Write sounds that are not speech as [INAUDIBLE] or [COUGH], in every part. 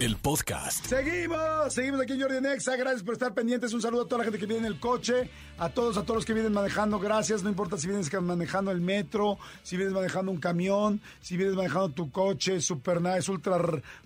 el podcast. Seguimos, seguimos aquí en Jordi Nexa. Gracias por estar pendientes. Un saludo a toda la gente que viene en el coche, a todos, a todos los que vienen manejando. Gracias. No importa si vienes manejando el metro, si vienes manejando un camión, si vienes manejando tu coche super nice, ultra,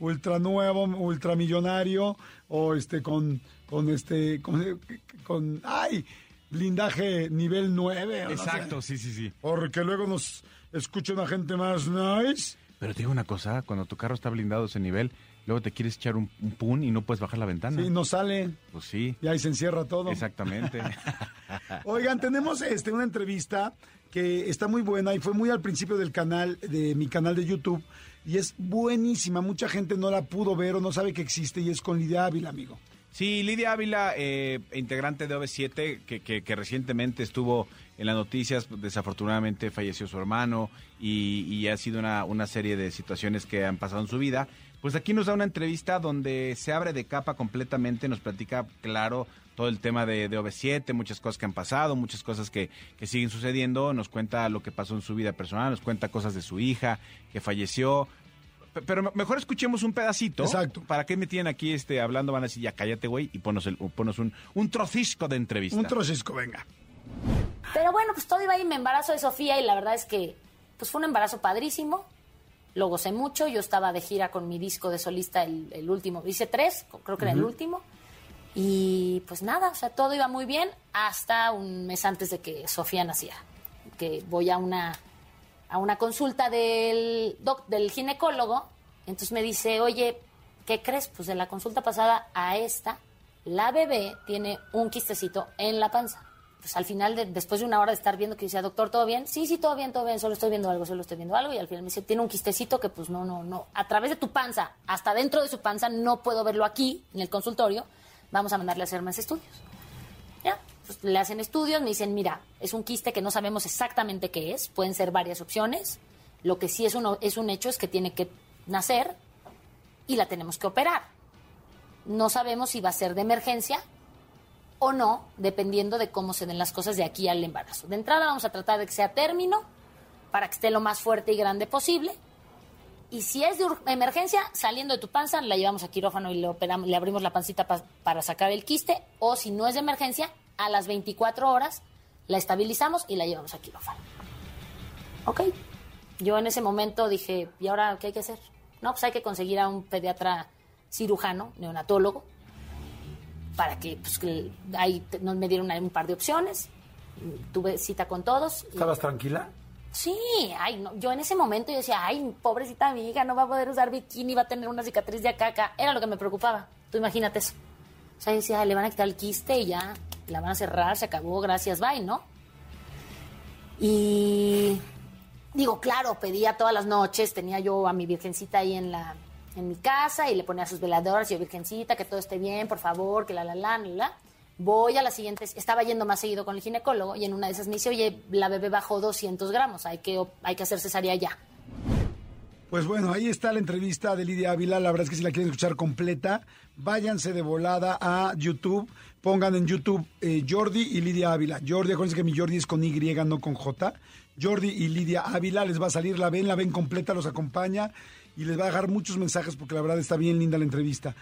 ultra nuevo, ultra millonario, o este con, con este, con, con ay blindaje nivel 9. o no Exacto, sé. sí, sí, sí. Porque luego nos escucha una gente más nice. Pero te digo una cosa, cuando tu carro está blindado a ese nivel, luego te quieres echar un, un pun y no puedes bajar la ventana. Sí, no sale. Pues sí, Y ahí se encierra todo. exactamente. [LAUGHS] Oigan, tenemos este, una entrevista que está muy buena y fue muy al principio del canal, de mi canal de YouTube. Y es buenísima. Mucha gente no la pudo ver o no sabe que existe y es con Lidia Ávila, amigo. Sí, Lidia Ávila, eh, integrante de OV7, que, recientemente estuvo en las noticias, desafortunadamente falleció su hermano y, y ha sido una, una serie de situaciones que han pasado en su vida. Pues aquí nos da una entrevista donde se abre de capa completamente, nos platica claro todo el tema de, de OV7, muchas cosas que han pasado, muchas cosas que, que siguen sucediendo, nos cuenta lo que pasó en su vida personal, nos cuenta cosas de su hija que falleció, Pero mejor escuchemos un pedacito. Exacto. ¿Para qué me tienen aquí este, hablando? Van a decir, ya cállate, güey, y ponos, el, ponos un, un trocisco de entrevista. Un trocisco, venga. Pero bueno, pues todo iba ahí, me embarazo de Sofía y la verdad es que pues fue un embarazo padrísimo. Lo gocé mucho. Yo estaba de gira con mi disco de solista, el, el último. Hice tres, creo que era el último. Y pues nada, o sea, todo iba muy bien hasta un mes antes de que Sofía naciera. Que voy a una, a una consulta del, doc- del ginecólogo. Entonces me dice, oye, ¿qué crees? Pues de la consulta pasada a esta, la bebé tiene un quistecito en la panza. Pues al final, de- después de una hora de estar viendo que decía, doctor, ¿todo bien? Sí, sí, todo bien, todo bien, solo estoy viendo algo, solo estoy viendo algo. Y al final me dice, tiene un quistecito que pues no, no, no. A través de tu panza, hasta dentro de su panza, no puedo verlo aquí, en el consultorio. Vamos a mandarle a hacer más estudios. Pues le hacen estudios, me dicen, mira, es un quiste que no sabemos exactamente qué es, pueden ser varias opciones. Lo que sí es, uno, es un hecho es que tiene que nacer y la tenemos que operar. No sabemos si va a ser de emergencia o no, dependiendo de cómo se den las cosas de aquí al embarazo. De entrada vamos a tratar de que sea término para que esté lo más fuerte y grande posible. Y si es de emergencia, saliendo de tu panza, la llevamos a quirófano y le, operamos, le abrimos la pancita pa- para sacar el quiste. O si no es de emergencia, a las 24 horas la estabilizamos y la llevamos a quirófano. Ok. Yo en ese momento dije, ¿y ahora qué hay que hacer? No, pues hay que conseguir a un pediatra cirujano, neonatólogo, para que, pues, que ahí nos me dieron un par de opciones. Tuve cita con todos. y- ¿Estabas tranquila? Sí, ay, no, yo en ese momento yo decía, ay, pobrecita mi hija, no va a poder usar bikini, va a tener una cicatriz de acá, acá. Era lo que me preocupaba. Tú imagínate eso. O sea, yo decía, le van a quitar el quiste y ya, la van a cerrar, se acabó, gracias, bye, ¿no? Y digo, claro, pedía todas las noches, tenía yo a mi virgencita ahí en la en mi casa y le ponía sus veladoras, yo virgencita, que todo esté bien, por favor, que la la la la. Voy a la siguiente, estaba yendo más seguido con el ginecólogo y en una de esas me dice, oye, la bebé bajó 200 gramos, hay que, hay que hacer cesárea ya. Pues bueno, ahí está la entrevista de Lidia Ávila. La verdad es que si la quieren escuchar completa, váyanse de volada a YouTube. Pongan en YouTube eh, Jordi y Lidia Ávila. Jordi, acuérdense que mi Jordi es con Y, no con J. Jordi y Lidia Ávila, les va a salir, la ven, la ven completa, los acompaña y les va a dejar muchos mensajes porque la verdad está bien linda la entrevista.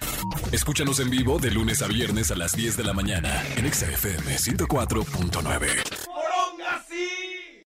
Escúchanos en vivo de lunes a viernes a las 10 de la mañana en Exa FM 104.9.